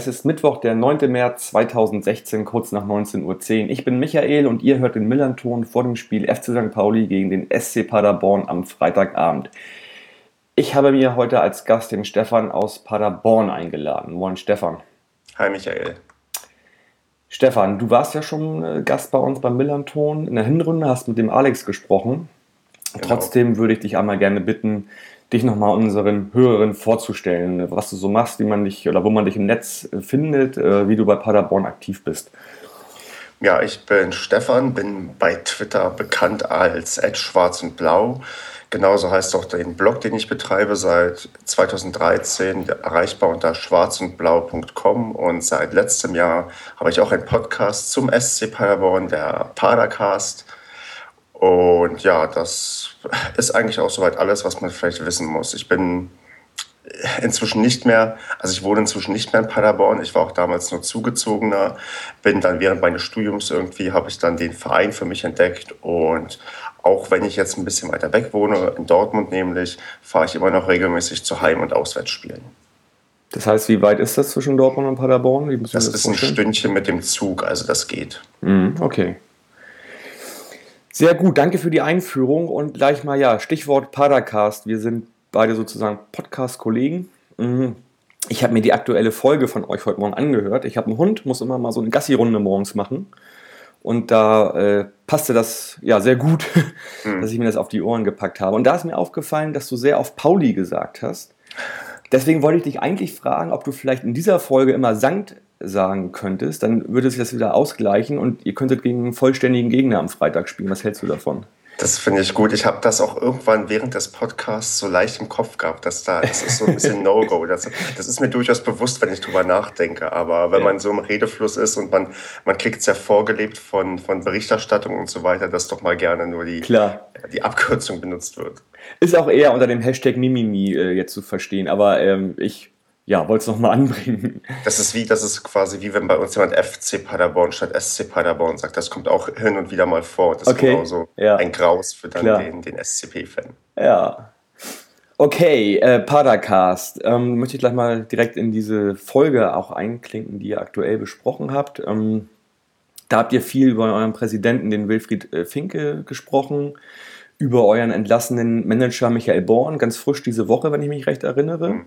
es ist Mittwoch, der 9. März 2016, kurz nach 19.10 Uhr. Ich bin Michael und ihr hört den Millanton vor dem Spiel FC St. Pauli gegen den SC Paderborn am Freitagabend. Ich habe mir heute als Gast den Stefan aus Paderborn eingeladen. Moin Stefan. Hi Michael. Stefan, du warst ja schon äh, Gast bei uns beim Millanton. In der Hinrunde hast mit dem Alex gesprochen. Genau. Trotzdem würde ich dich einmal gerne bitten, dich nochmal unseren Hörerinnen vorzustellen, was du so machst, wie man dich oder wo man dich im Netz findet, äh, wie du bei Paderborn aktiv bist. Ja, ich bin Stefan, bin bei Twitter bekannt als schwarz und blau. Genauso heißt auch den Blog, den ich betreibe, seit 2013 erreichbar unter schwarzundblau.com und seit letztem Jahr habe ich auch einen Podcast zum SC Paderborn, der Padercast. Und ja, das ist eigentlich auch soweit alles, was man vielleicht wissen muss. Ich bin inzwischen nicht mehr, also ich wohne inzwischen nicht mehr in Paderborn. Ich war auch damals nur zugezogener, bin dann während meines Studiums irgendwie, habe ich dann den Verein für mich entdeckt und auch wenn ich jetzt ein bisschen weiter weg wohne, in Dortmund nämlich, fahre ich immer noch regelmäßig zu Heim- und Auswärtsspielen. Das heißt, wie weit ist das zwischen Dortmund und Paderborn? Das, das, ist ein Stündchen mit dem Zug, also das geht. Mhm, okay. Sehr gut, danke für die Einführung und gleich mal ja, Stichwort Padercast. Wir sind beide sozusagen Podcast-Kollegen. Mhm. Ich habe mir die aktuelle Folge von euch heute Morgen angehört. Ich habe einen Hund, muss immer mal so eine Gassi-Runde morgens machen. Und da äh, passte das ja sehr gut, mhm. dass ich mir das auf die Ohren gepackt habe. Und da ist mir aufgefallen, dass du sehr auf Pauli gesagt hast. Deswegen wollte ich dich eigentlich fragen, ob du vielleicht in dieser Folge immer Sankt sagen könntest, dann würde sich das wieder ausgleichen und ihr könntet gegen einen vollständigen Gegner am Freitag spielen. Was hältst du davon? Das finde ich gut. Ich habe das auch irgendwann während des Podcasts so leicht im Kopf gehabt, dass da, das ist so ein bisschen No-Go. Das, das, ist mir durchaus bewusst, wenn ich drüber nachdenke. Aber wenn ja. man so im Redefluss ist und man, man kriegt es ja vorgelebt von, von Berichterstattung und so weiter, dass doch mal gerne nur die, Klar. die Abkürzung benutzt wird. Ist auch eher unter dem Hashtag Mimimi äh, jetzt zu verstehen. Aber ähm, ich ja, wollte es nochmal anbringen. Das ist wie, das ist quasi wie wenn bei uns jemand FC Paderborn statt SC Paderborn sagt. Das kommt auch hin und wieder mal vor. Das okay. ist genauso ja. ein Graus für dann den, den SCP-Fan. Ja. Okay, äh, Padercast. Ähm, möchte ich gleich mal direkt in diese Folge auch einklinken, die ihr aktuell besprochen habt. Ähm, da habt ihr viel über euren Präsidenten, den Wilfried äh, Finke, gesprochen, über euren entlassenen Manager Michael Born, ganz frisch diese Woche, wenn ich mich recht erinnere. Mhm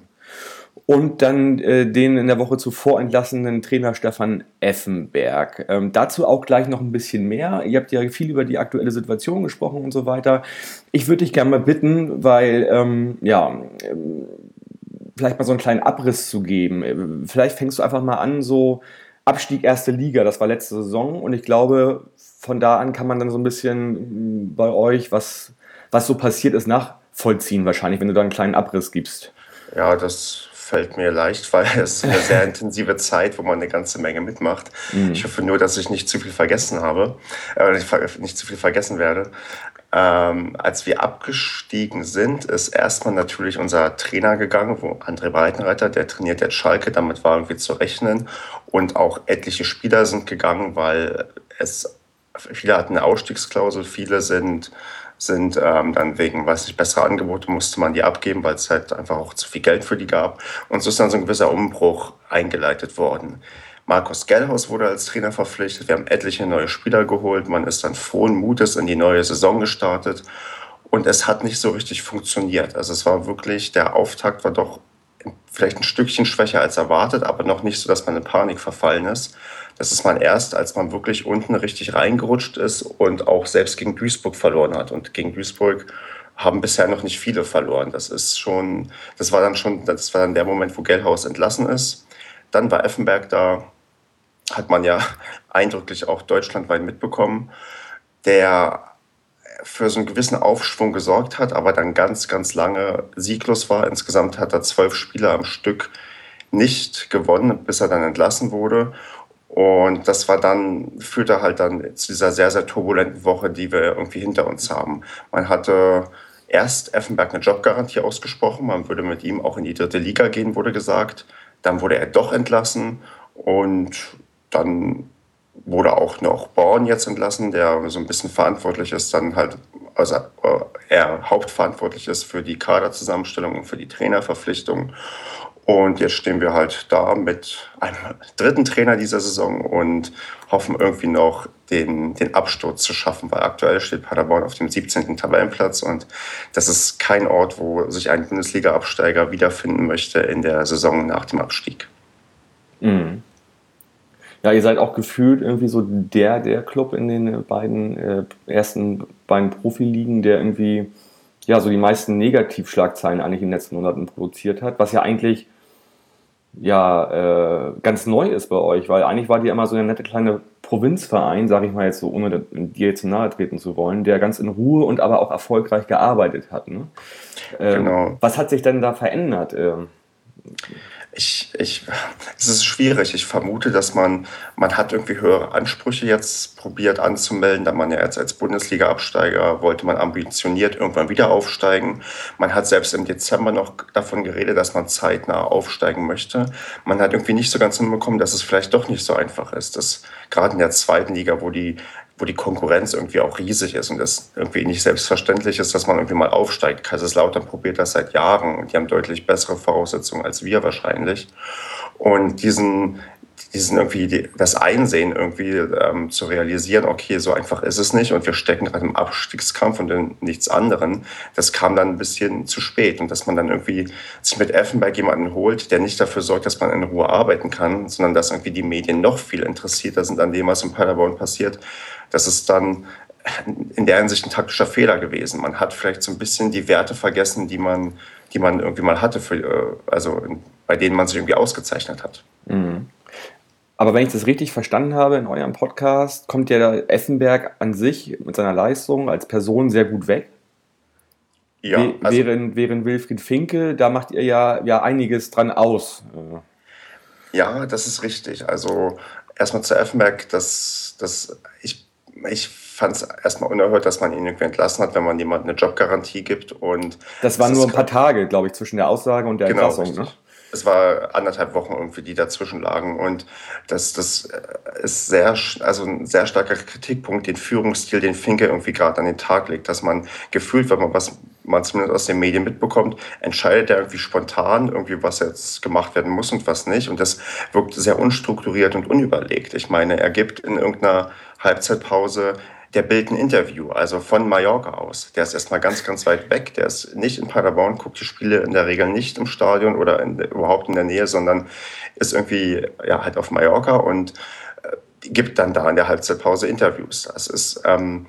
und dann äh, den in der Woche zuvor entlassenen Trainer Stefan Effenberg. Ähm, dazu auch gleich noch ein bisschen mehr. Ihr habt ja viel über die aktuelle Situation gesprochen und so weiter. Ich würde dich gerne mal bitten, weil, ähm, ja, ähm, vielleicht mal so einen kleinen Abriss zu geben. Äh, vielleicht fängst du einfach mal an, so Abstieg erste Liga, das war letzte Saison und ich glaube, von da an kann man dann so ein bisschen mm, bei euch, was, was so passiert ist, nachvollziehen wahrscheinlich, wenn du da einen kleinen Abriss gibst. Ja, das fällt mir leicht, weil es eine sehr intensive Zeit, wo man eine ganze Menge mitmacht. Mhm. Ich hoffe nur, dass ich nicht zu viel vergessen habe, äh, nicht, nicht zu viel vergessen werde. Ähm, als wir abgestiegen sind, ist erstmal natürlich unser Trainer gegangen, wo André Breitenreiter, der trainiert jetzt Schalke, damit war irgendwie zu rechnen. Und auch etliche Spieler sind gegangen, weil es viele hatten eine Ausstiegsklausel, viele sind sind. Ähm, dann wegen, weiß nicht, besserer Angebote musste man die abgeben, weil es halt einfach auch zu viel Geld für die gab. Und so ist dann so ein gewisser Umbruch eingeleitet worden. Markus Gellhaus wurde als Trainer verpflichtet. Wir haben etliche neue Spieler geholt. Man ist dann frohen Mutes in die neue Saison gestartet. Und es hat nicht so richtig funktioniert. Also es war wirklich, der Auftakt war doch vielleicht ein Stückchen schwächer als erwartet, aber noch nicht so, dass man in Panik verfallen ist. Das ist man erst, als man wirklich unten richtig reingerutscht ist und auch selbst gegen Duisburg verloren hat. Und gegen Duisburg haben bisher noch nicht viele verloren. Das ist schon, das war dann schon, das war dann der Moment, wo Gellhaus entlassen ist. Dann war Effenberg da, hat man ja eindrücklich auch deutschlandweit mitbekommen, der für so einen gewissen Aufschwung gesorgt hat, aber dann ganz, ganz lange sieglos war. Insgesamt hat er zwölf Spieler am Stück nicht gewonnen, bis er dann entlassen wurde. Und das war dann, führte halt dann zu dieser sehr, sehr turbulenten Woche, die wir irgendwie hinter uns haben. Man hatte erst Effenberg eine Jobgarantie ausgesprochen, man würde mit ihm auch in die dritte Liga gehen, wurde gesagt. Dann wurde er doch entlassen und dann wurde auch noch Born jetzt entlassen, der so ein bisschen verantwortlich ist, dann halt, also äh, er hauptverantwortlich ist für die Kaderzusammenstellung und für die Trainerverpflichtung. Und jetzt stehen wir halt da mit einem dritten Trainer dieser Saison und hoffen irgendwie noch den, den Absturz zu schaffen, weil aktuell steht Paderborn auf dem 17. Tabellenplatz und das ist kein Ort, wo sich ein Bundesliga-Absteiger wiederfinden möchte in der Saison nach dem Abstieg. Mhm. Ja, ihr seid auch gefühlt irgendwie so der, der Club in den beiden äh, ersten beiden Profiligen, der irgendwie ja so die meisten Negativschlagzeilen eigentlich in den letzten Monaten produziert hat, was ja eigentlich ja äh, ganz neu ist bei euch, weil eigentlich war die immer so eine nette kleine Provinzverein, sage ich mal jetzt so, ohne dir jetzt nahe treten zu wollen, der ganz in Ruhe und aber auch erfolgreich gearbeitet hat. Ne? Ähm, genau. Was hat sich denn da verändert? Ähm, ich, ich, es ist schwierig. Ich vermute, dass man, man hat irgendwie höhere Ansprüche jetzt probiert anzumelden, da man ja jetzt als Bundesliga-Absteiger wollte man ambitioniert irgendwann wieder aufsteigen. Man hat selbst im Dezember noch davon geredet, dass man zeitnah aufsteigen möchte. Man hat irgendwie nicht so ganz hinbekommen, dass es vielleicht doch nicht so einfach ist. Dass gerade in der zweiten Liga, wo die wo die Konkurrenz irgendwie auch riesig ist und es irgendwie nicht selbstverständlich ist, dass man irgendwie mal aufsteigt. Kaiserslautern probiert das seit Jahren und die haben deutlich bessere Voraussetzungen als wir wahrscheinlich. Und diesen, diesen irgendwie das Einsehen irgendwie ähm, zu realisieren, okay, so einfach ist es nicht und wir stecken gerade im Abstiegskampf und in nichts anderem, das kam dann ein bisschen zu spät und dass man dann irgendwie sich mit Effenberg jemanden holt, der nicht dafür sorgt, dass man in Ruhe arbeiten kann, sondern dass irgendwie die Medien noch viel interessierter sind an dem, was in Paderborn passiert, das ist dann in der Hinsicht ein taktischer Fehler gewesen. Man hat vielleicht so ein bisschen die Werte vergessen, die man, die man irgendwie mal hatte, für, äh, also bei denen man sich irgendwie ausgezeichnet hat. Mhm. Aber wenn ich das richtig verstanden habe in eurem Podcast, kommt ja der Effenberg an sich mit seiner Leistung als Person sehr gut weg. Ja, also während, während Wilfried Finke, da macht ihr ja, ja einiges dran aus. Ja, das ist richtig. Also erstmal zu Effenberg, das, das, ich, ich fand es erstmal unerhört, dass man ihn irgendwie entlassen hat, wenn man jemandem eine Jobgarantie gibt. Und das waren nur ein paar Tage, glaube ich, zwischen der Aussage und der genau, Entlassung. Ne? es war anderthalb Wochen irgendwie, die dazwischen lagen. Und das, das ist sehr, also ein sehr starker Kritikpunkt, den Führungsstil, den Finke irgendwie gerade an den Tag legt, dass man gefühlt, wenn man was man zumindest aus den Medien mitbekommt, entscheidet er irgendwie spontan, irgendwie was jetzt gemacht werden muss und was nicht. Und das wirkt sehr unstrukturiert und unüberlegt. Ich meine, er gibt in irgendeiner Halbzeitpause der Bild ein Interview, also von Mallorca aus. Der ist erstmal ganz, ganz weit weg. Der ist nicht in Paderborn, guckt die Spiele in der Regel nicht im Stadion oder in, überhaupt in der Nähe, sondern ist irgendwie ja, halt auf Mallorca und äh, gibt dann da in der Halbzeitpause Interviews. Das ist ähm,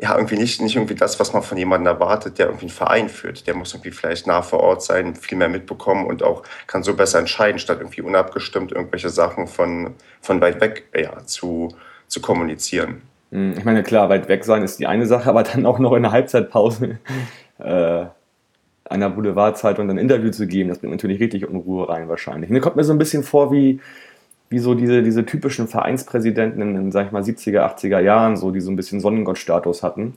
ja irgendwie nicht, nicht irgendwie das, was man von jemandem erwartet, der irgendwie einen Verein führt. Der muss irgendwie vielleicht nah vor Ort sein, viel mehr mitbekommen und auch kann so besser entscheiden, statt irgendwie unabgestimmt irgendwelche Sachen von, von weit weg ja, zu, zu kommunizieren. Hm, ich meine, klar, weit weg sein ist die eine Sache, aber dann auch noch in der Halbzeitpause äh, einer Boulevardzeitung ein Interview zu geben, das bringt natürlich richtig Unruhe rein wahrscheinlich. Mir kommt mir so ein bisschen vor wie, wie so diese, diese typischen Vereinspräsidenten in, in, sag ich mal, 70er, 80er Jahren, so, die so ein bisschen Sonnengottstatus hatten.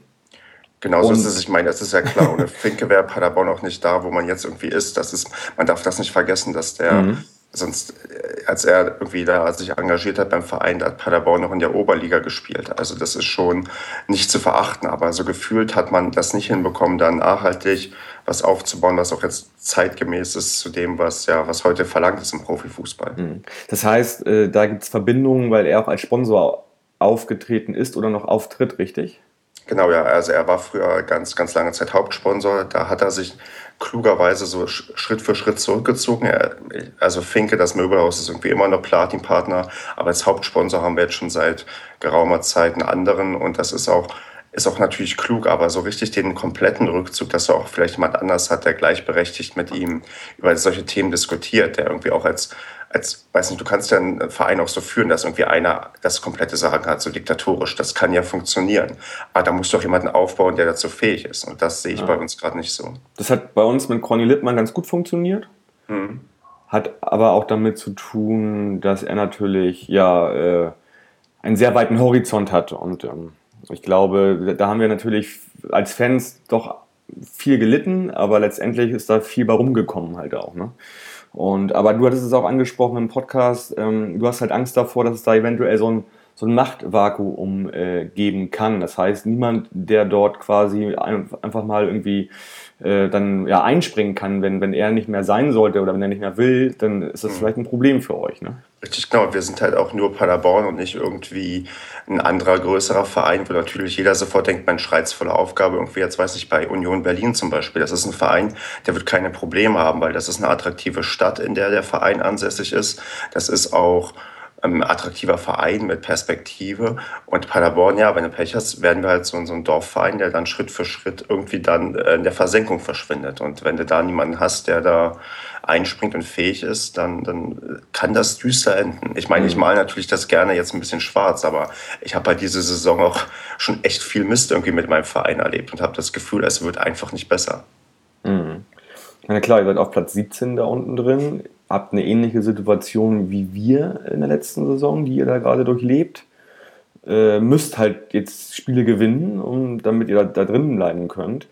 Genau so ist es. Ich meine, das ist ja klar. Ohne Finke wäre Paderborn auch nicht da, wo man jetzt irgendwie ist. Das ist, man darf das nicht vergessen, dass der mhm sonst, äh, als er irgendwie da sich engagiert hat beim Verein, da hat Paderborn noch in der Oberliga gespielt. Also das ist schon nicht zu verachten. Aber so gefühlt hat man das nicht hinbekommen, dann nachhaltig was aufzubauen, was auch jetzt zeitgemäß ist zu dem, was ja was heute verlangt ist im Profifußball. Mhm. Das heißt, äh, da gibt es Verbindungen, weil er auch als Sponsor aufgetreten ist oder noch auftritt, richtig? Genau, ja. Also er war früher ganz, ganz lange Zeit Hauptsponsor. Da hat er sich klugerweise so Schritt für Schritt zurückgezogen. Er, also Finke, das Möbelhaus, ist irgendwie immer noch Platin-Partner. Aber als Hauptsponsor haben wir jetzt schon seit geraumer Zeit einen anderen. Und das ist auch, ist auch natürlich klug. Aber so richtig den kompletten Rückzug, dass er auch vielleicht jemand anders hat, der gleichberechtigt mit ihm über solche Themen diskutiert, der irgendwie auch als als, weiß nicht, du kannst ja einen Verein auch so führen, dass irgendwie einer das komplette Sagen hat, so diktatorisch. Das kann ja funktionieren. Aber da musst du auch jemanden aufbauen, der dazu fähig ist. Und das sehe ich ja. bei uns gerade nicht so. Das hat bei uns mit Conny Lippmann ganz gut funktioniert. Mhm. Hat aber auch damit zu tun, dass er natürlich ja äh, einen sehr weiten Horizont hat. Und ähm, ich glaube, da haben wir natürlich als Fans doch viel gelitten, aber letztendlich ist da viel bei rumgekommen halt auch. Ne? Und, aber du hattest es auch angesprochen im Podcast, ähm, du hast halt Angst davor, dass es da eventuell so ein, so ein Machtvakuum äh, geben kann. Das heißt, niemand, der dort quasi ein, einfach mal irgendwie äh, dann ja einspringen kann, wenn, wenn er nicht mehr sein sollte oder wenn er nicht mehr will, dann ist das mhm. vielleicht ein Problem für euch. Ne? Richtig, genau. Wir sind halt auch nur Paderborn und nicht irgendwie ein anderer größerer Verein, wo natürlich jeder sofort denkt, man schreit's voller Aufgabe. Irgendwie, jetzt weiß ich, bei Union Berlin zum Beispiel, das ist ein Verein, der wird keine Probleme haben, weil das ist eine attraktive Stadt, in der der Verein ansässig ist. Das ist auch ein attraktiver Verein mit Perspektive. Und Paderborn, ja, wenn du Pech hast, werden wir halt so, so ein Dorfverein, der dann Schritt für Schritt irgendwie dann äh, in der Versenkung verschwindet. Und wenn du da niemanden hast, der da einspringt und fähig ist, dann, dann kann das düster enden. Ich meine, ich mhm. male natürlich das gerne jetzt ein bisschen schwarz, aber ich habe halt diese Saison auch schon echt viel Mist irgendwie mit meinem Verein erlebt und habe das Gefühl, es wird einfach nicht besser. Mhm. Na klar, ihr seid auf Platz 17 da unten drin habt eine ähnliche Situation wie wir in der letzten Saison, die ihr da gerade durchlebt. Äh, müsst halt jetzt Spiele gewinnen, um, damit ihr da, da drinnen bleiben könnt.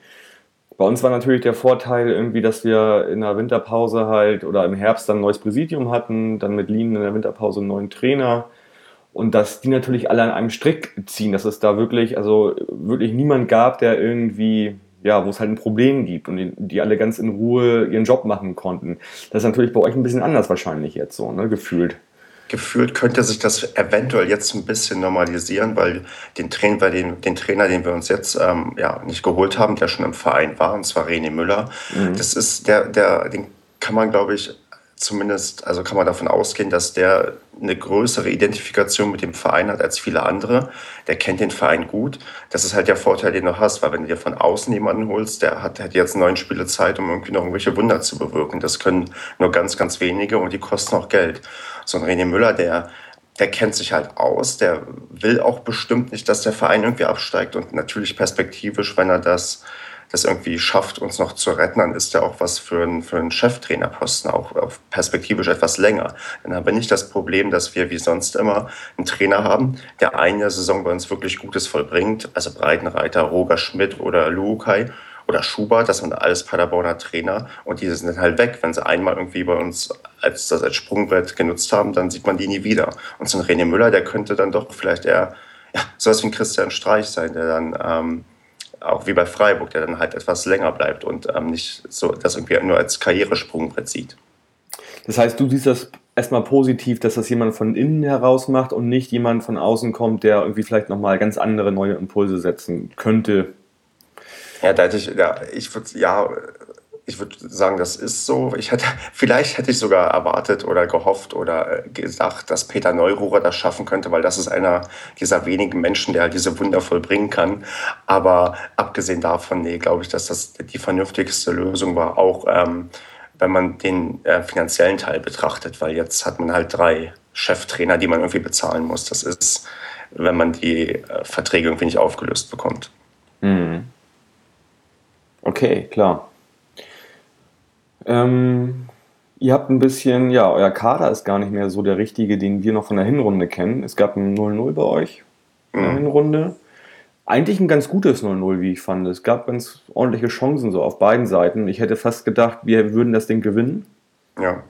Bei uns war natürlich der Vorteil irgendwie, dass wir in der Winterpause halt oder im Herbst dann ein neues Präsidium hatten, dann mit Lien in der Winterpause einen neuen Trainer und dass die natürlich alle an einem Strick ziehen, dass es da wirklich, also wirklich niemand gab, der irgendwie ja, wo es halt ein Problem gibt und die, die, alle ganz in Ruhe ihren Job machen konnten. Das ist natürlich bei euch ein bisschen anders wahrscheinlich jetzt so, ne, gefühlt. Gefühlt könnte sich das eventuell jetzt ein bisschen normalisieren, weil den Trainer, den, den Trainer, den wir uns jetzt ähm, ja, nicht geholt haben, der schon im Verein war, und zwar René Müller, mhm. das ist der, der, den kann man, glaube ich, zumindest, also kann man davon ausgehen, dass der eine größere Identifikation mit dem Verein hat als viele andere. Der kennt den Verein gut. Das ist halt der Vorteil, den du hast, weil wenn du dir von außen jemanden holst, der hat, hat jetzt neun Spiele Zeit, um irgendwie noch irgendwelche Wunder zu bewirken. Das können nur ganz, ganz wenige und die kosten auch Geld. So ein René Müller, der, der kennt sich halt aus, der will auch bestimmt nicht, dass der Verein irgendwie absteigt und natürlich perspektivisch, wenn er das das irgendwie schafft, uns noch zu retten, dann ist ja auch was für einen, für einen Cheftrainerposten, auch, auch perspektivisch etwas länger. Dann haben wir nicht das Problem, dass wir wie sonst immer einen Trainer haben, der eine Saison bei uns wirklich Gutes vollbringt, also Breitenreiter, Roger Schmidt oder Lukai oder Schubert, das sind alles Paderborner Trainer und die sind halt weg. Wenn sie einmal irgendwie bei uns als, das als Sprungbrett genutzt haben, dann sieht man die nie wieder. Und so ein René Müller, der könnte dann doch vielleicht eher ja, sowas wie ein Christian Streich sein, der dann ähm, auch wie bei Freiburg, der dann halt etwas länger bleibt und ähm, nicht so das irgendwie nur als Karrieresprungbrett sieht. Das heißt, du siehst das erstmal positiv, dass das jemand von innen heraus macht und nicht jemand von außen kommt, der irgendwie vielleicht nochmal ganz andere neue Impulse setzen könnte. Ja, da hätte ich, ja, ich würde, ja, ich würde sagen, das ist so. Ich hätte, vielleicht hätte ich sogar erwartet oder gehofft oder äh, gesagt, dass Peter Neururer das schaffen könnte, weil das ist einer dieser wenigen Menschen, der halt diese Wunder vollbringen kann. Aber abgesehen davon, nee, glaube ich, dass das die vernünftigste Lösung war, auch ähm, wenn man den äh, finanziellen Teil betrachtet, weil jetzt hat man halt drei Cheftrainer, die man irgendwie bezahlen muss. Das ist, wenn man die äh, Verträge irgendwie nicht aufgelöst bekommt. Mhm. Okay, klar. Ähm, ihr habt ein bisschen, ja, euer Kader ist gar nicht mehr so der richtige, den wir noch von der Hinrunde kennen. Es gab ein 0-0 bei euch in der mhm. Hinrunde. Eigentlich ein ganz gutes 0-0, wie ich fand. Es gab ganz ordentliche Chancen so auf beiden Seiten. Ich hätte fast gedacht, wir würden das Ding gewinnen. Ja.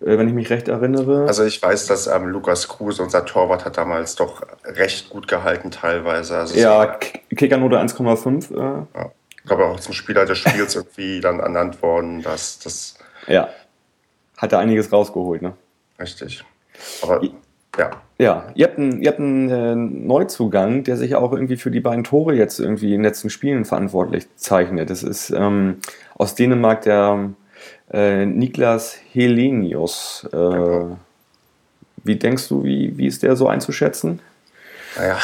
Äh, wenn ich mich recht erinnere. Also ich weiß, dass ähm, Lukas Kruse, unser Torwart, hat damals doch recht gut gehalten teilweise. Also ja, Kickernote 1,5. Äh. Ja ich glaube auch zum Spieler des Spiels irgendwie dann ernannt worden, dass das. Ja. Hat er einiges rausgeholt, ne? Richtig. Aber ja. Ja, ihr habt einen, ihr habt einen äh, Neuzugang, der sich auch irgendwie für die beiden Tore jetzt irgendwie in den letzten Spielen verantwortlich zeichnet. Das ist ähm, aus Dänemark der äh, Niklas Helenius. Äh, genau. Wie denkst du, wie, wie ist der so einzuschätzen? Naja,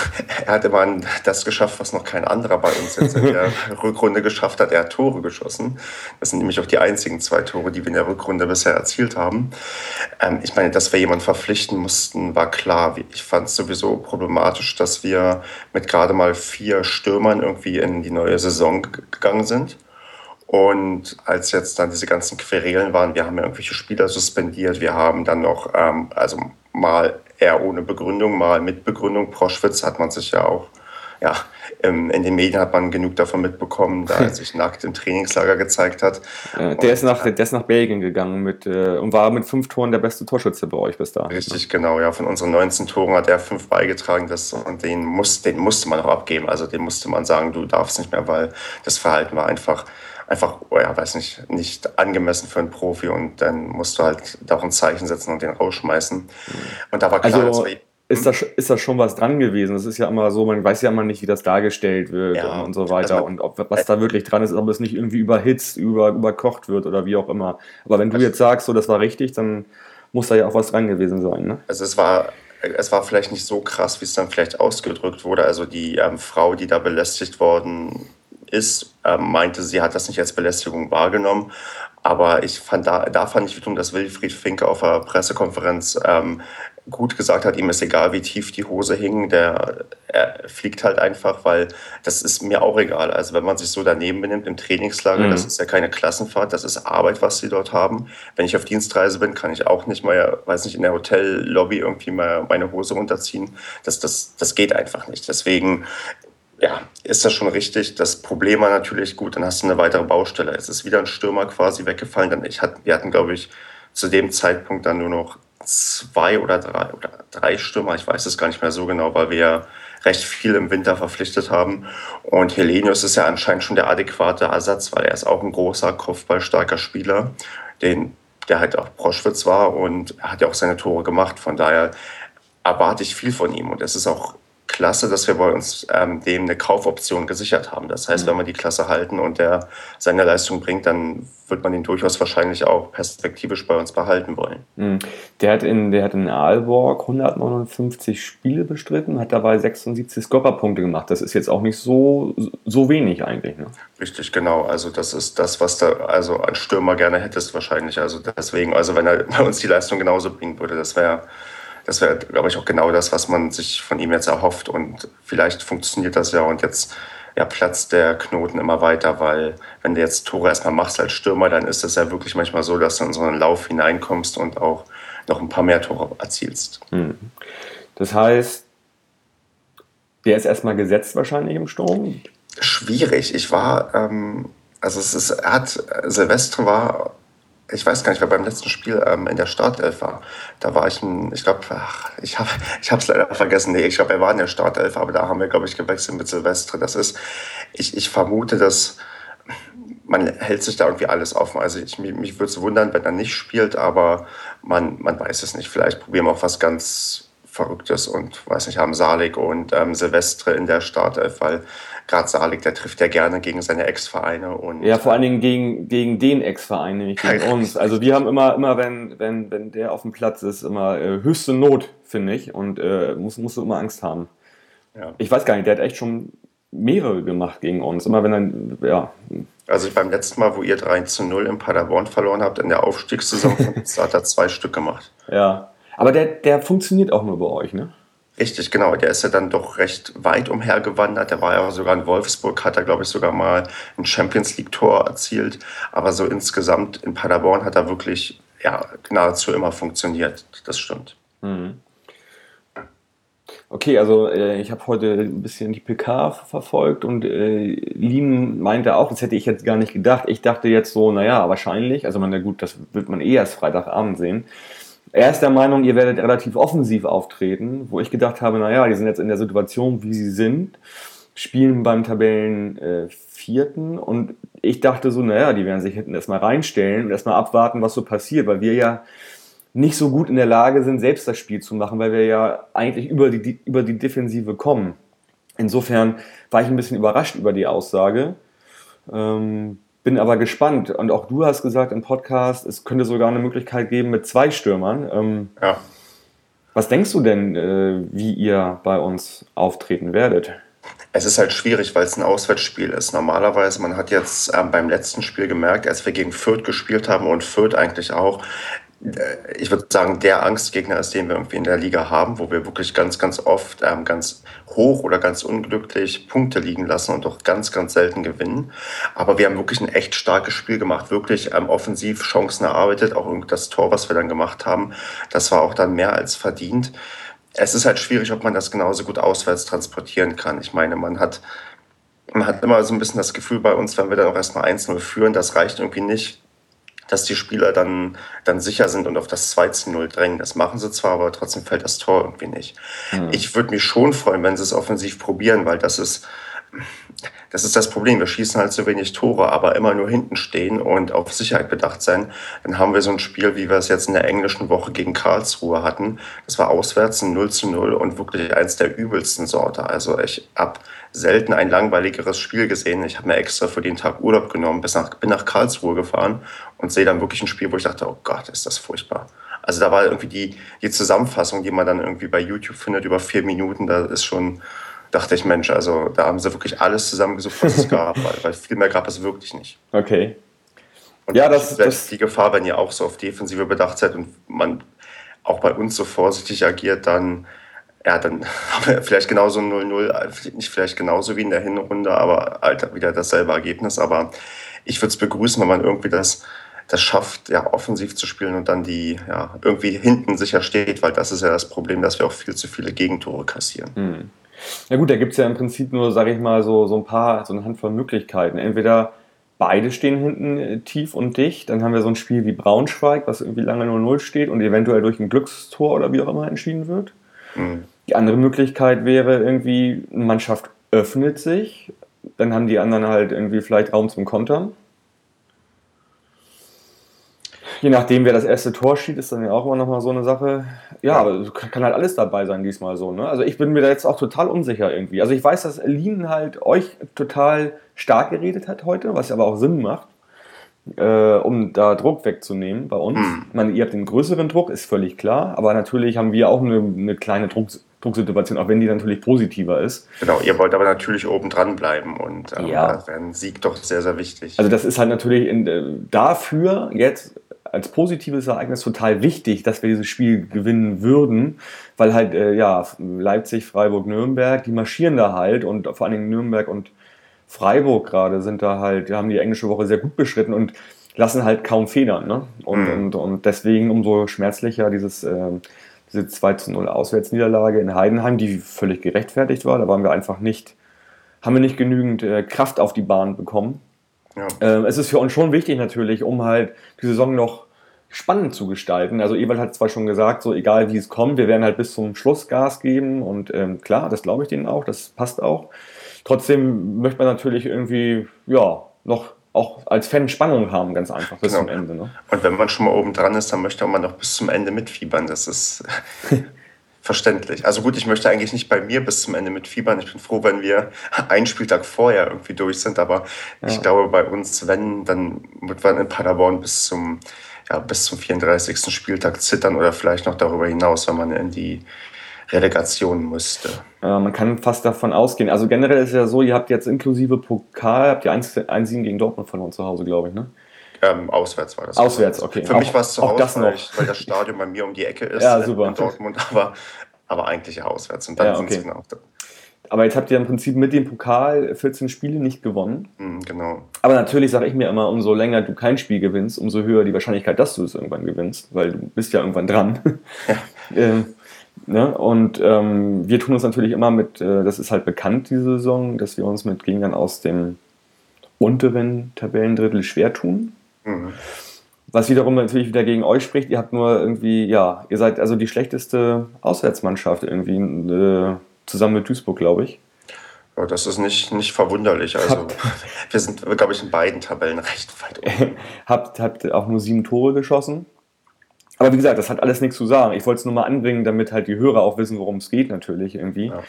er hat immerhin das geschafft, was noch kein anderer bei uns jetzt in der Rückrunde geschafft hat. Er hat Tore geschossen. Das sind nämlich auch die einzigen zwei Tore, die wir in der Rückrunde bisher erzielt haben. Ähm, ich meine, dass wir jemanden verpflichten mussten, war klar. Ich fand es sowieso problematisch, dass wir mit gerade mal vier Stürmern irgendwie in die neue Saison gegangen sind. Und als jetzt dann diese ganzen Querelen waren, wir haben ja irgendwelche Spieler suspendiert, wir haben dann noch, ähm, also mal eher ohne Begründung, mal mit Begründung. Proschwitz hat man sich ja auch ja, in den Medien hat man genug davon mitbekommen, da er sich nackt im Trainingslager gezeigt hat. Ja, der, und, ist nach, der ist nach Belgien gegangen mit, äh, und war mit fünf Toren der beste Torschütze bei euch bis da. Richtig, genau. Ja, von unseren 19 Toren hat er fünf beigetragen das, und den, muss, den musste man auch abgeben. Also den musste man sagen, du darfst nicht mehr, weil das Verhalten war einfach einfach, oh ja, weiß nicht, nicht angemessen für einen Profi und dann musst du halt da auch ein Zeichen setzen und den rausschmeißen. Und da war klar, also, dass wir, ist da, ist da schon was dran gewesen? Das ist ja immer so, man weiß ja immer nicht, wie das dargestellt wird ja, und, so weiter also man, und ob, was da wirklich dran ist, ob es nicht irgendwie überhitzt, über, überkocht wird oder wie auch immer. Aber wenn du also, jetzt sagst, so das war richtig, dann muss da ja auch was dran gewesen sein. Ne? Also es war, es war vielleicht nicht so krass, wie es dann vielleicht ausgedrückt wurde. Also die ähm, Frau, die da belästigt worden ist, ähm, meinte, sie hat das nicht als Belästigung wahrgenommen. Aber ich fand da, da fand ich wiederum, dass Wilfried Finke auf der Pressekonferenz ähm, gut gesagt hat, ihm ist egal, wie tief die Hose hing, der er fliegt halt einfach, weil das ist mir auch egal. Also wenn man sich so daneben benimmt im Trainingslager, mhm. das ist ja keine Klassenfahrt, das ist Arbeit, was sie dort haben. Wenn ich auf Dienstreise bin, kann ich auch nicht mal, weiß nicht, in der Hotellobby irgendwie mal meine Hose runterziehen. Das, das, das geht einfach nicht. Deswegen ja, ist das schon richtig. Das Problem war natürlich, gut, dann hast du eine weitere Baustelle. Es ist wieder ein Stürmer quasi weggefallen. Dann ich hat, wir hatten, glaube ich, zu dem Zeitpunkt dann nur noch zwei oder drei oder drei Stürmer. Ich weiß es gar nicht mehr so genau, weil wir recht viel im Winter verpflichtet haben. Und Helenius ist ja anscheinend schon der adäquate Ersatz, weil er ist auch ein großer, kopfballstarker Spieler, den, der halt auch Proschwitz war und er hat ja auch seine Tore gemacht. Von daher erwarte ich viel von ihm. Und es ist auch klasse, dass wir bei uns ähm, dem eine Kaufoption gesichert haben. Das heißt, mhm. wenn wir die Klasse halten und der seine Leistung bringt, dann wird man ihn durchaus wahrscheinlich auch perspektivisch bei uns behalten wollen. Mhm. Der, hat in, der hat in Aalborg 159 Spiele bestritten, hat dabei 76 Scorerpunkte gemacht. Das ist jetzt auch nicht so, so wenig eigentlich. Ne? Richtig, genau. Also das ist das, was da also ein Stürmer gerne hättest wahrscheinlich. Also deswegen, also wenn er bei uns die Leistung genauso bringen würde, das wäre das wäre, glaube ich, auch genau das, was man sich von ihm jetzt erhofft. Und vielleicht funktioniert das ja und jetzt ja, platzt der Knoten immer weiter, weil wenn du jetzt Tore erstmal machst als Stürmer, dann ist es ja wirklich manchmal so, dass du in so einen Lauf hineinkommst und auch noch ein paar mehr Tore erzielst. Hm. Das heißt, der ist erstmal gesetzt wahrscheinlich im Sturm? Schwierig. Ich war, ähm, also es ist, er hat, Silvestre war ich weiß gar nicht, wer beim letzten Spiel ähm, in der Startelf war. Da war ich ein, ich glaube, ich habe es leider vergessen. Nee, ich glaube, er war in der Startelf, aber da haben wir, glaube ich, gewechselt mit Silvestre. Das ist, ich, ich vermute, dass man hält sich da irgendwie alles offen. Also ich, mich, mich würde es wundern, wenn er nicht spielt, aber man, man weiß es nicht. Vielleicht probieren wir auch was ganz Verrücktes und weiß nicht, haben Salik und ähm, Silvestre in der Startelf, weil gerade Salik, der trifft ja gerne gegen seine Ex-Vereine. Und, ja, vor allen Dingen gegen, gegen den Ex-Verein, nämlich gegen uns. Also die haben immer, immer wenn, wenn, wenn der auf dem Platz ist, immer äh, höchste Not, finde ich. Und äh, muss, musst du immer Angst haben. Ja. Ich weiß gar nicht, der hat echt schon mehrere gemacht gegen uns. Immer wenn dann, ja. Also beim letzten Mal, wo ihr 3 zu 0 in Paderborn verloren habt, in der Aufstiegssaison, hat er zwei Stück gemacht. Ja. Aber der, der funktioniert auch nur bei euch, ne? Richtig, genau. Der ist ja dann doch recht weit umhergewandert. Der war ja sogar in Wolfsburg, hat er, glaube ich, sogar mal ein Champions League-Tor erzielt. Aber so insgesamt in Paderborn hat er wirklich ja, nahezu immer funktioniert. Das stimmt. Mhm. Okay, also äh, ich habe heute ein bisschen die PK verfolgt und äh, Lien meinte auch, das hätte ich jetzt gar nicht gedacht. Ich dachte jetzt so, naja, wahrscheinlich, also man, gut, das wird man eh erst Freitagabend sehen. Er ist der Meinung, ihr werdet relativ offensiv auftreten, wo ich gedacht habe, naja, die sind jetzt in der Situation, wie sie sind, spielen beim Tabellen äh, und ich dachte so, naja, die werden sich hinten erstmal reinstellen und erstmal abwarten, was so passiert, weil wir ja nicht so gut in der Lage sind, selbst das Spiel zu machen, weil wir ja eigentlich über die, über die Defensive kommen. Insofern war ich ein bisschen überrascht über die Aussage. Ähm, bin aber gespannt. Und auch du hast gesagt im Podcast, es könnte sogar eine Möglichkeit geben mit zwei Stürmern. Ähm, ja. Was denkst du denn, äh, wie ihr bei uns auftreten werdet? Es ist halt schwierig, weil es ein Auswärtsspiel ist. Normalerweise, man hat jetzt ähm, beim letzten Spiel gemerkt, als wir gegen Fürth gespielt haben und Fürth eigentlich auch, ich würde sagen, der Angstgegner ist, den wir irgendwie in der Liga haben, wo wir wirklich ganz, ganz oft ähm, ganz hoch oder ganz unglücklich Punkte liegen lassen und doch ganz, ganz selten gewinnen. Aber wir haben wirklich ein echt starkes Spiel gemacht, wirklich ähm, offensiv Chancen erarbeitet, auch das Tor, was wir dann gemacht haben, das war auch dann mehr als verdient. es ist halt schwierig, ob man das genauso gut auswärts transportieren kann. Ich meine, man hat, man hat immer so ein bisschen das Gefühl bei uns, wenn wir dann auch erstmal 1-0 führen, das reicht irgendwie nicht, dass die Spieler dann, dann sicher sind und auf das 2-0 drängen. Das machen sie zwar, aber trotzdem fällt das Tor irgendwie nicht. Mhm. Ich würde mich schon freuen, wenn sie es offensiv probieren, weil das ist, das ist das Problem. Wir schießen halt so wenig Tore, aber immer nur hinten stehen und auf Sicherheit bedacht sein. Dann haben wir so ein Spiel, wie wir es jetzt in der englischen Woche gegen Karlsruhe hatten. Das war auswärts ein 0 zu 0 und wirklich eins der übelsten Sorte. Also ich habe selten ein langweiligeres Spiel gesehen. Ich habe mir extra für den Tag Urlaub genommen, bis nach, bin nach Karlsruhe gefahren und sehe dann wirklich ein Spiel, wo ich dachte, oh Gott, ist das furchtbar. Also da war irgendwie die, die Zusammenfassung, die man dann irgendwie bei YouTube findet über vier Minuten, da ist schon dachte ich, Mensch, also da haben sie wirklich alles zusammengesucht, was es gab, weil, weil, viel mehr gab es wirklich nicht. Okay. Und ja, das, ist die Gefahr, wenn ihr auch so auf Defensive bedacht seid und man auch bei uns so vorsichtig agiert, dann, ja, dann haben wir vielleicht genauso 0-0, nicht vielleicht genauso wie in der Hinrunde, aber halt wieder dasselbe Ergebnis. Aber ich würde es begrüßen, wenn man irgendwie das, das schafft, ja, offensiv zu spielen und dann die, ja, irgendwie hinten sicher steht, weil das ist ja das Problem, dass wir auch viel zu viele Gegentore kassieren. Hm. Na gut, da gibt es ja im Prinzip nur, sage ich mal, so, so ein paar, so eine Handvoll Möglichkeiten. Entweder beide stehen hinten äh, tief und dicht, dann haben wir so ein Spiel wie Braunschweig, was irgendwie lange 0-0 steht und eventuell durch ein Glückstor oder wie auch immer entschieden wird. Mhm. Die andere Möglichkeit wäre irgendwie, eine Mannschaft öffnet sich, dann haben die anderen halt irgendwie vielleicht Raum zum Kontern Je nachdem, wer das erste Tor schießt, ist dann ja auch immer noch mal so eine Sache. Ja, aber kann halt alles dabei sein diesmal so. Ne? Also ich bin mir da jetzt auch total unsicher irgendwie. Also ich weiß, dass Lien halt euch total stark geredet hat heute, was aber auch Sinn macht, äh, um da Druck wegzunehmen bei uns. Mhm. Ich meine, ihr habt den größeren Druck, ist völlig klar, aber natürlich haben wir auch eine, eine kleine Druck, Drucksituation, auch wenn die natürlich positiver ist. Genau, ihr wollt aber natürlich oben dran bleiben und ähm, ja. da wäre ein Sieg doch sehr, sehr wichtig. Also das ist halt natürlich in, äh, dafür jetzt als positives Ereignis total wichtig, dass wir dieses Spiel gewinnen würden, weil halt, äh, ja, Leipzig, Freiburg, Nürnberg, die marschieren da halt und vor allen Dingen Nürnberg und Freiburg gerade sind da halt, haben die englische Woche sehr gut beschritten und lassen halt kaum Federn. Ne? Und, mhm. und, und deswegen umso schmerzlicher dieses, äh, diese 2 zu 0 Auswärtsniederlage in Heidenheim, die völlig gerechtfertigt war. Da waren wir einfach nicht, haben wir nicht genügend äh, Kraft auf die Bahn bekommen. Ja. Ähm, es ist für uns schon wichtig natürlich, um halt die Saison noch spannend zu gestalten. Also Ewald hat zwar schon gesagt, so egal wie es kommt, wir werden halt bis zum Schluss Gas geben und ähm, klar, das glaube ich denen auch, das passt auch. Trotzdem möchte man natürlich irgendwie, ja, noch auch als Fan Spannung haben, ganz einfach bis genau. zum Ende. Ne? Und wenn man schon mal oben dran ist, dann möchte man noch bis zum Ende mitfiebern. Das ist verständlich. Also gut, ich möchte eigentlich nicht bei mir bis zum Ende mitfiebern. Ich bin froh, wenn wir einen Spieltag vorher irgendwie durch sind. Aber ja. ich glaube, bei uns, wenn, dann wird man in Paderborn bis zum, ja, bis zum 34. Spieltag zittern oder vielleicht noch darüber hinaus, wenn man in die Relegation müsste. Ja, man kann fast davon ausgehen. Also generell ist es ja so, ihr habt jetzt inklusive Pokal, habt ihr 1-7 gegen Dortmund verloren zu Hause, glaube ich, ne? Ähm, auswärts war das. Auswärts, okay. Für auch, mich war es zu Hause, das weil, ich, weil, das Stadion bei mir um die Ecke ist ja, super. in Dortmund, aber, aber eigentlich ja auswärts. Und dann ja, okay. sind genau aber jetzt habt ihr im Prinzip mit dem Pokal 14 Spiele nicht gewonnen. Mhm, genau. Aber natürlich sage ich mir immer, umso länger du kein Spiel gewinnst, umso höher die Wahrscheinlichkeit, dass du es irgendwann gewinnst, weil du bist ja irgendwann dran. Ja. ähm, ne? Und ähm, wir tun uns natürlich immer mit, äh, das ist halt bekannt diese Saison, dass wir uns mit Gegnern aus dem unteren Tabellendrittel schwer tun. Mhm. Was wiederum natürlich wieder gegen euch spricht, ihr habt nur irgendwie, ja, ihr seid also die schlechteste Auswärtsmannschaft irgendwie, äh, zusammen mit Duisburg, glaube ich. Ja, das ist nicht, nicht verwunderlich. Also, wir sind, glaube ich, in beiden Tabellen recht weit oben. habt, habt auch nur sieben Tore geschossen. Aber wie gesagt, das hat alles nichts zu sagen. Ich wollte es nur mal anbringen, damit halt die Hörer auch wissen, worum es geht, natürlich irgendwie. Ja.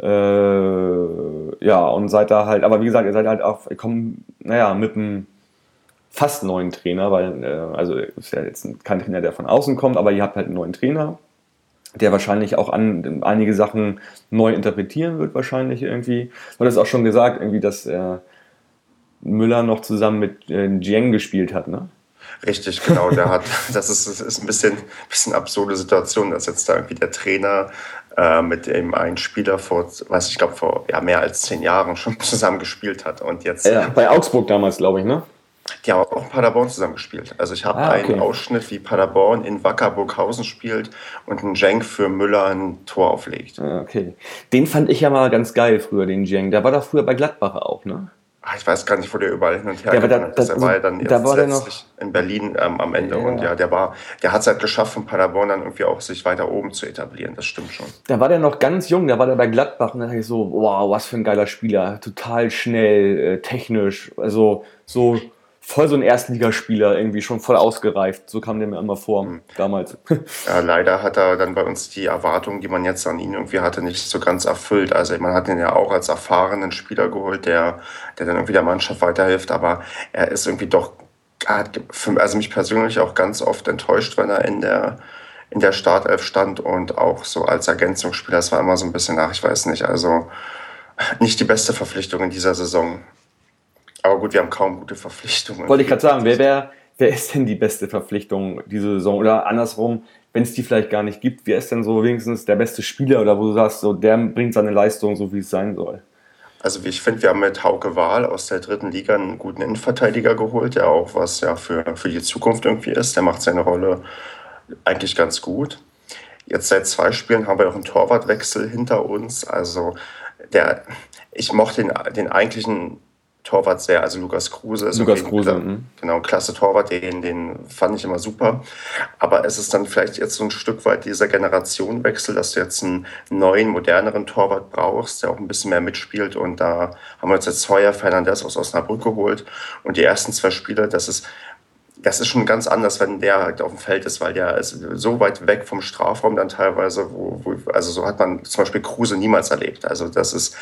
Äh, ja, und seid da halt, aber wie gesagt, ihr seid halt auch, ihr kommt, naja, mit einem fast neuen Trainer, weil, äh, also ist ja jetzt kein Trainer, der von außen kommt, aber ihr habt halt einen neuen Trainer, der wahrscheinlich auch an, einige Sachen neu interpretieren wird, wahrscheinlich irgendwie. Du hast auch schon gesagt, irgendwie, dass äh, Müller noch zusammen mit äh, Jiang gespielt hat, ne? Richtig, genau. Der hat, das ist, das ist ein bisschen, bisschen absurde Situation, dass jetzt da irgendwie der Trainer äh, mit dem einen Spieler vor, weiß ich glaube vor ja, mehr als zehn Jahren schon zusammen gespielt hat und jetzt. Ja, bei Augsburg damals, glaube ich, ne? Die haben auch in Paderborn zusammengespielt. Also ich habe Ah, okay. einen Ausschnitt, wie Paderborn in Wacker Burghausen spielt und ein Jenk für Müller ein Tor auflegt. Ah, Okay. Den fand ich ja mal ganz geil früher, den Jeng. Der war doch früher bei Gladbach auch, ne? Ah, Ich weiß gar nicht, wo der überall hin und her Ja, aber da- gegangen ist. da- Er war ja dann da jetzt war der letztlich in Berlin ähm, am Ende. Ja. Und ja, der war, der hat es halt geschafft, von Paderborn dann irgendwie auch sich weiter oben zu etablieren. Das stimmt schon. Da war der noch ganz jung, da war der bei Gladbach und dann dachte ich so, wow, was für ein geiler Spieler. Total schnell, äh, technisch, also so voll so ein Erstligaspieler, irgendwie schon voll ausgereift. So kam der mir immer vor Mhm. damals. Ja, leider hat er dann bei uns die Erwartungen, die man jetzt an ihn irgendwie hatte, nicht so ganz erfüllt. Also man hat ihn ja auch als erfahrenen Spieler geholt, der, der dann irgendwie der Mannschaft weiterhilft, aber er ist irgendwie doch, er hat also mich persönlich auch ganz oft enttäuscht, wenn er in der, in der Startelf stand und auch so als Ergänzungsspieler. Das war immer so ein bisschen nach, ich weiß nicht, also nicht die beste Verpflichtung in dieser Saison. Aber gut, wir haben kaum gute Verpflichtungen. Wollte ich gerade sagen, wer, wer, wer ist denn die beste Verpflichtung diese Saison? Oder andersrum, wenn es die vielleicht gar nicht gibt, wer ist denn so wenigstens der beste Spieler oder wo du sagst, so, der bringt seine Leistung so, wie es sein soll? Also ich finde, wir haben mit Hauke Wahl aus der dritten Liga einen guten Innenverteidiger geholt, der auch was ja für, für die Zukunft irgendwie ist. Der macht seine Rolle eigentlich ganz gut. Jetzt seit zwei Spielen haben wir auch einen Torwartwechsel hinter uns. Also der, ich mochte den, den eigentlichen Torwart sehr, also Lukas Kruse ist Lukas ein Kruse, kla- mhm. Genau, ein klasse Torwart, den, den fand ich immer super. Aber es ist dann vielleicht jetzt so ein Stück weit dieser Generationenwechsel, dass du jetzt einen neuen, moderneren Torwart brauchst, der auch ein bisschen mehr mitspielt. Und da haben wir uns jetzt Heuer Fernandez aus Osnabrück geholt. Und die ersten zwei Spiele, das ist, das ist schon ganz anders, wenn der halt auf dem Feld ist, weil der ist so weit weg vom Strafraum dann teilweise, wo, wo also so hat man zum Beispiel Kruse niemals erlebt. Also das ist,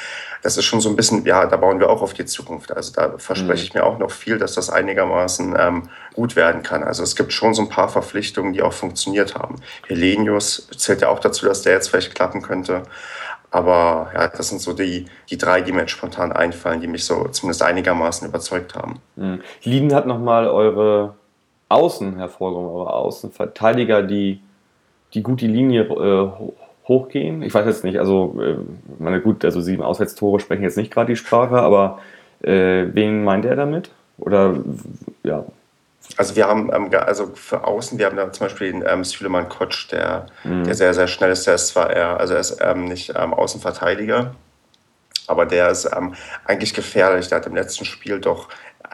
das ist schon so ein bisschen, ja, da bauen wir auch auf die Zukunft. Also da verspreche ich mir auch noch viel, dass das einigermaßen ähm, gut werden kann. Also es gibt schon so ein paar Verpflichtungen, die auch funktioniert haben. Helenius zählt ja auch dazu, dass der jetzt vielleicht klappen könnte. Aber ja, das sind so die, die drei, die mir jetzt spontan einfallen, die mich so zumindest einigermaßen überzeugt haben. Mhm. Lieden hat nochmal eure Außen hervorgehoben, eure Außenverteidiger, die, die gut die Linie äh, ho- hochgehen. Ich weiß jetzt nicht, also, äh, meine gut, also sieben Auswärtstore sprechen jetzt nicht gerade die Sprache, aber äh, wen meint er damit? Oder, ja, Also wir haben, ähm, also für Außen, wir haben da zum Beispiel den ähm, Süleyman Kotsch, der, der sehr, sehr schnell ist. Der ist zwar eher, also er ist ähm, nicht ähm, Außenverteidiger, aber der ist ähm, eigentlich gefährlich. Der hat im letzten Spiel doch,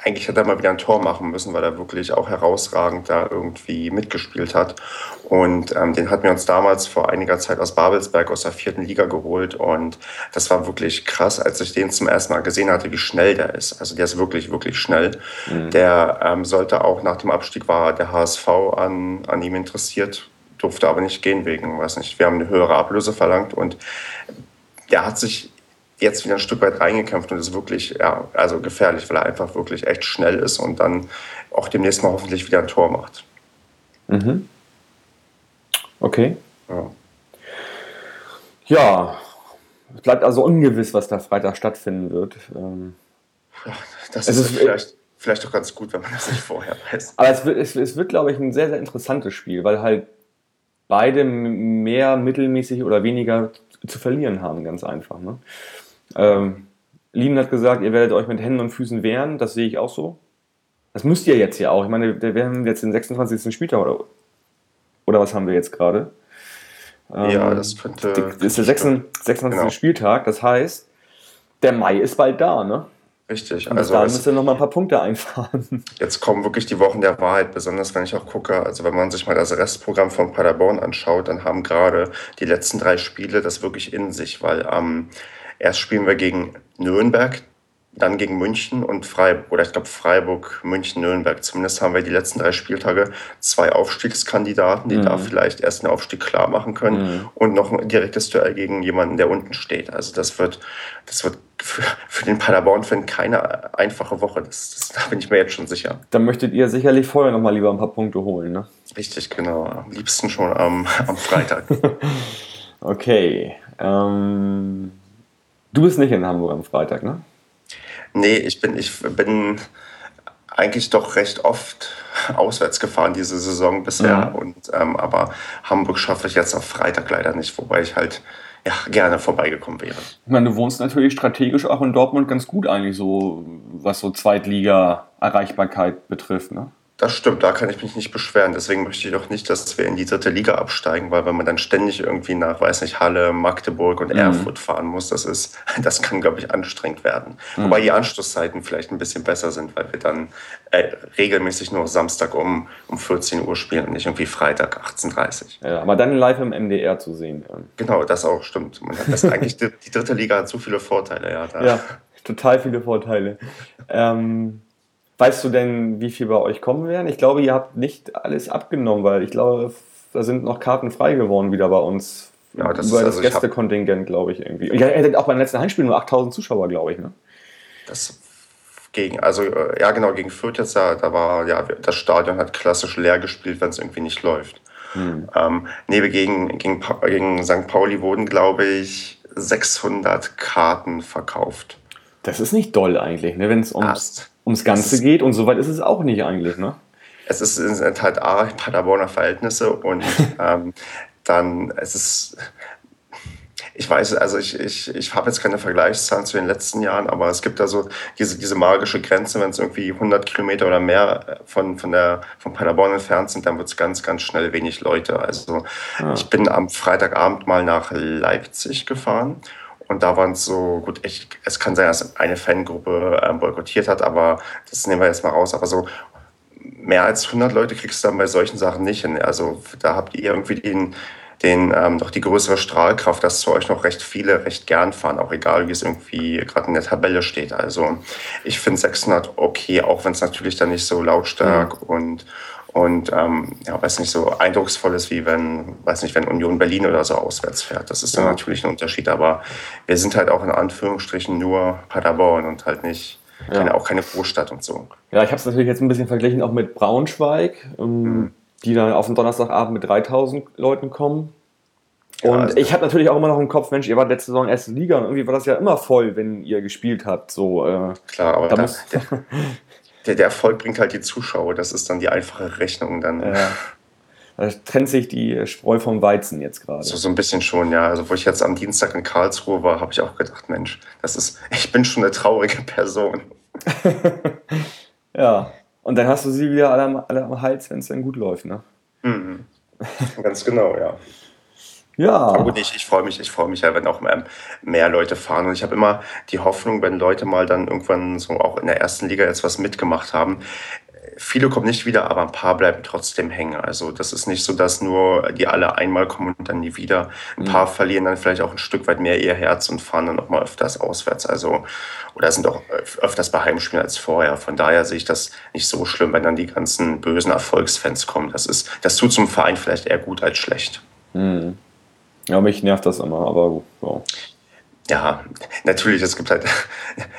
eigentlich hätte er mal wieder ein Tor machen müssen, weil er wirklich auch herausragend da irgendwie mitgespielt hat. Und ähm, den hatten wir uns damals vor einiger Zeit aus Babelsberg aus der vierten Liga geholt. Und das war wirklich krass, als ich den zum ersten Mal gesehen hatte, wie schnell der ist. Also der ist wirklich, wirklich schnell. Der ähm, sollte auch nach dem Abstieg war der HSV an, an ihm interessiert, durfte aber nicht gehen wegen, weiß nicht, wir haben eine höhere Ablöse verlangt und der hat sich jetzt wieder ein Stück weit reingekämpft und ist wirklich, ja, also gefährlich, weil er einfach wirklich echt schnell ist und dann auch demnächst mal hoffentlich wieder ein Tor macht. okay. Ja. Ja, es bleibt also ungewiss, was da Freitag stattfinden wird. Ähm, Das Es ist, ist- vielleicht, vielleicht auch ganz gut, wenn man das nicht vorher weiß. Aber es wird, es, es wird, glaube ich, ein sehr, sehr interessantes Spiel, weil halt beide mehr mittelmäßig oder weniger zu verlieren haben, ganz einfach. Ne? Ähm, Lien hat gesagt, ihr werdet euch mit Händen und Füßen wehren, das sehe ich auch so. Das müsst ihr jetzt ja auch. Ich meine, wir haben jetzt den 26. Spieltag oder, oder was haben wir jetzt gerade? Ja, Ähm, das könnte. Das ist der 26. 26. Genau. Spieltag, das heißt, der Mai ist bald da, ne? Richtig. Und Also es, müsst ihr noch mal ein paar Punkte einfahren. Jetzt kommen wirklich die Wochen der Wahrheit, besonders wenn ich auch gucke, also wenn man sich mal das Restprogramm von Paderborn anschaut, dann haben gerade die letzten drei Spiele das wirklich in sich, weil ähm, erst spielen wir gegen Nürnberg, dann gegen München und Freiburg, oder ich glaube Freiburg, München, Nürnberg. Zumindest haben wir die letzten drei Spieltage zwei Aufstiegskandidaten, die da vielleicht erst den Aufstieg klar machen können und noch ein direktes Duell gegen jemanden, der unten steht. Also das wird, das wird für, für den Paderborn-Fan keine einfache Woche. Das, das, da bin ich mir jetzt schon sicher. Dann möchtet ihr sicherlich vorher noch mal lieber ein paar Punkte holen, ne? Richtig, genau. Am liebsten schon am, am Freitag. Okay. Ähm, du bist nicht in Hamburg am Freitag, ne? nee, ich bin, ich bin eigentlich doch recht oft auswärts gefahren diese Saison bisher. Und, ähm, aber Hamburg schaffe ich jetzt auf Freitag leider nicht, wobei ich halt ja, gerne vorbeigekommen wäre. Ich meine, du wohnst natürlich strategisch auch in Dortmund ganz gut eigentlich so, was so Zweitliga Erreichbarkeit betrifft. Ne? Das stimmt, da kann ich mich nicht beschweren. Deswegen möchte ich doch nicht, dass wir in die dritte Liga absteigen, weil wenn man dann ständig irgendwie nach, weiß nicht, Halle, Magdeburg und mhm. Erfurt fahren muss, das ist, das kann, glaube ich, anstrengend werden. Mhm. Wobei die Anschlusszeiten vielleicht ein bisschen besser sind, weil wir dann äh, regelmäßig nur Samstag um, um 14 Uhr spielen und nicht irgendwie Freitag 18.30 Uhr. Ja, aber dann live im MDR zu sehen. Ja. Genau, das auch stimmt. Man hat das eigentlich, die, die, dritte Liga hat so viele Vorteile, ja. Da. Ja, total viele Vorteile. Ähm, Weißt du denn, wie viel bei euch kommen werden? Ich glaube, ihr habt nicht alles abgenommen, weil ich glaube, da sind noch Karten frei geworden wieder bei uns. Ja, das Über ist, also das Gästekontingent, glaube ich, irgendwie. Ihr hättet auch beim letzten Heimspiel nur 8000 Zuschauer, glaube ich, ne? Das gegen, also äh, ja genau, gegen Fürth jetzt, da, da war, ja, das Stadion hat klassisch leer gespielt, wenn es irgendwie nicht läuft. Hm. Ähm, nee, gegen, gegen, gegen St. Pauli wurden, glaube ich, 600 Karten verkauft. Das ist nicht doll eigentlich, ne? wenn es ums, ums Ganze geht und so weit ist es auch nicht eigentlich. Ne? Es ist, es sind halt A, Paderborner Verhältnisse und ähm, dann, es ist, ich weiß, also ich, ich, ich habe jetzt keine Vergleichszahlen zu den letzten Jahren, aber es gibt da so diese, diese magische Grenze, wenn es irgendwie 100 Kilometer oder mehr von, von, der, von Paderborn entfernt sind, dann wird es ganz, ganz schnell wenig Leute. Also ja. ich bin am Freitagabend mal nach Leipzig gefahren und da waren es so, gut, ich, es kann sein, dass eine Fangruppe ähm, boykottiert hat, aber das nehmen wir jetzt mal raus. Aber so mehr als 100 Leute kriegst du dann bei solchen Sachen nicht hin. Also da habt ihr irgendwie den, den ähm, noch die größere Strahlkraft, dass zu euch noch recht viele recht gern fahren, auch egal wie es irgendwie gerade in der Tabelle steht. Also ich finde 600 okay, auch wenn es natürlich dann nicht so lautstark mhm. und und ähm, ja, weiß nicht, so eindrucksvoll ist, wie wenn, weiß nicht, wenn Union Berlin oder so auswärts fährt. Das ist dann natürlich ein Unterschied, aber wir sind halt auch in Anführungsstrichen nur Paderborn und halt nicht, ja. keine, auch keine Großstadt und so. Ja, ich habe es natürlich jetzt ein bisschen verglichen auch mit Braunschweig, ähm, mhm. die dann auf den Donnerstagabend mit 3000 Leuten kommen. Und ja, also ich habe natürlich auch immer noch im Kopf, Mensch, ihr wart letzte Saison erste Liga und irgendwie war das ja immer voll, wenn ihr gespielt habt. So, äh, Klar, aber da, da der, der, Erfolg bringt halt die Zuschauer. Das ist dann die einfache Rechnung dann. Ja. Da trennt sich die Spreu vom Weizen jetzt gerade. So, so ein bisschen schon, ja. Also, wo ich jetzt am Dienstag in Karlsruhe war, habe ich auch gedacht, Mensch, das ist, ich bin schon eine traurige Person. ja. Und dann hast du sie wieder alle am, alle am Hals, wenn es dann gut läuft, ne? Mhm. Ganz genau, ja. Ja. Aber gut, ich, ich freue mich, ich freue mich ja, wenn auch mehr, mehr Leute fahren. Und ich habe immer die Hoffnung, wenn Leute mal dann irgendwann so auch in der ersten Liga jetzt was mitgemacht haben, viele kommen nicht wieder, aber ein paar bleiben trotzdem hängen. Also das ist nicht so, dass nur die alle einmal kommen und dann nie wieder. Ein paar mhm. verlieren dann vielleicht auch ein Stück weit mehr ihr Herz und fahren dann auch mal öfters auswärts. Also oder sind auch öfters bei Heimspielen als vorher. Von daher sehe ich das nicht so schlimm, wenn dann die ganzen bösen Erfolgsfans kommen. Das ist, das tut zum Verein vielleicht eher gut als schlecht. Mhm. Ja, mich nervt das immer, aber ja. Ja, natürlich, es gibt halt,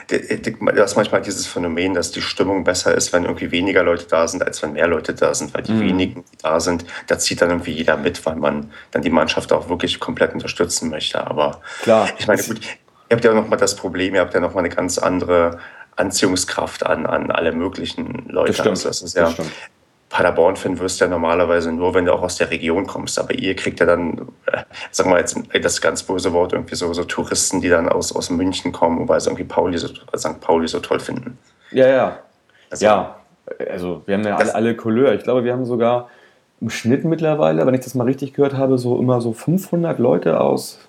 du hast manchmal dieses Phänomen, dass die Stimmung besser ist, wenn irgendwie weniger Leute da sind, als wenn mehr Leute da sind, weil die mhm. wenigen, die da sind, da zieht dann irgendwie jeder mit, weil man dann die Mannschaft auch wirklich komplett unterstützen möchte. Aber Klar. ich meine, gut, ihr habt ja nochmal das Problem, ihr habt ja nochmal eine ganz andere Anziehungskraft an, an alle möglichen Leute. Das stimmt. Also das ist ja, das stimmt. Paderborn-Fan wirst du ja normalerweise nur, wenn du auch aus der Region kommst. Aber ihr kriegt ja dann, äh, sagen wir jetzt das ganz böse Wort, irgendwie so, so Touristen, die dann aus, aus München kommen, weil sie irgendwie Pauli so, St. Pauli so toll finden. Ja, ja. Also, ja, also wir haben ja alle, alle Couleur. Ich glaube, wir haben sogar im Schnitt mittlerweile, wenn ich das mal richtig gehört habe, so immer so 500 Leute aus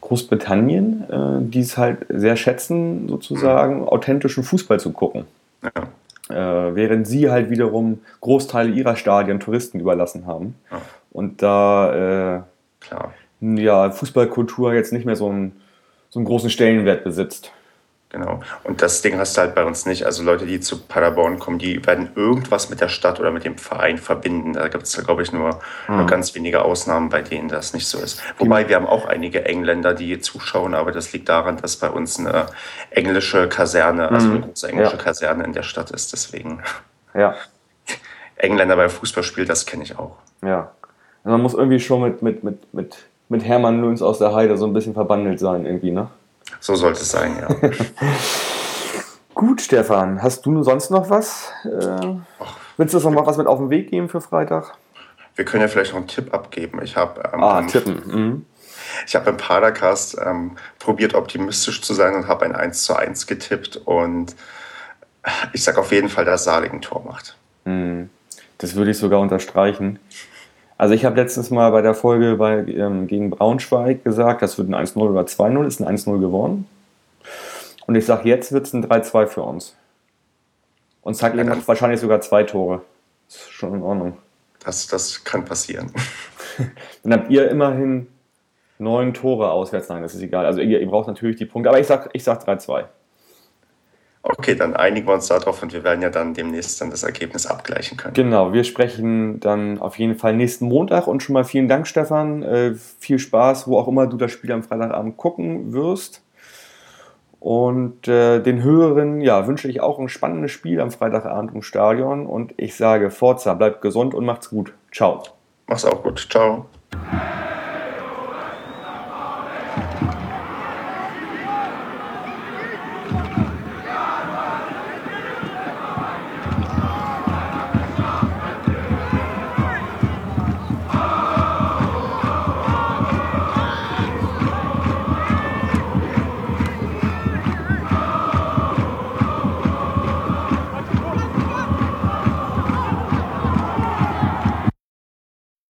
Großbritannien, äh, die es halt sehr schätzen, sozusagen mhm. authentischen Fußball zu gucken. Ja äh, während sie halt wiederum Großteile ihrer Stadien Touristen überlassen haben. Ja. Und da äh. Ja, Fußballkultur jetzt nicht mehr so einen, so einen großen Stellenwert besitzt. Genau. Und das Ding hast du halt bei uns nicht. Also Leute, die zu Paderborn kommen, die werden irgendwas mit der Stadt oder mit dem Verein verbinden. Da gibt es, glaube ich, nur, mhm. nur ganz wenige Ausnahmen, bei denen das nicht so ist. Wobei wir haben auch einige Engländer, die zuschauen, aber das liegt daran, dass bei uns eine englische Kaserne, also eine mhm. große englische ja. Kaserne in der Stadt ist. Deswegen. Ja. Engländer beim Fußballspiel, das kenne ich auch. Ja. Also man muss irgendwie schon mit, mit, mit, mit, mit Hermann Löns aus der Heide so ein bisschen verbandelt sein, irgendwie, ne? So sollte es sein, ja. Gut, Stefan, hast du sonst noch was? Äh, willst du uns noch mal was mit auf den Weg geben für Freitag? Wir können ja vielleicht noch einen Tipp abgeben. Ich habe ähm, ah, tippen. Mhm. Ich habe im Padercast ähm, probiert, optimistisch zu sein und habe ein 1 zu 1 getippt. Und Ich sage auf jeden Fall, dass Saarling ein Tor macht. Das würde ich sogar unterstreichen. Also ich habe letztens mal bei der Folge bei, ähm, gegen Braunschweig gesagt, das wird ein 1-0 oder 2-0, ist ein 1-0 geworden. Und ich sage, jetzt wird es ein 3-2 für uns. Und Zackling Ja, macht wahrscheinlich sogar zwei Tore. Ist schon in Ordnung. Das, das kann passieren. Dann habt ihr immerhin neun Tore auswärts. Nein, das ist egal. Also ihr, ihr braucht natürlich die Punkte. Aber ich sag, ich sag 3-2. Okay, dann einigen wir uns darauf und wir werden ja dann demnächst dann das Ergebnis abgleichen können. Genau, wir sprechen dann auf jeden Fall nächsten Montag und schon mal vielen Dank, Stefan. Äh, viel Spaß, wo auch immer du das Spiel am Freitagabend gucken wirst. Und äh, den Hörern ja, wünsche ich auch ein spannendes Spiel am Freitagabend im Stadion. Und ich sage, Forza, bleibt gesund und macht's gut. Ciao. Mach's auch gut. Ciao.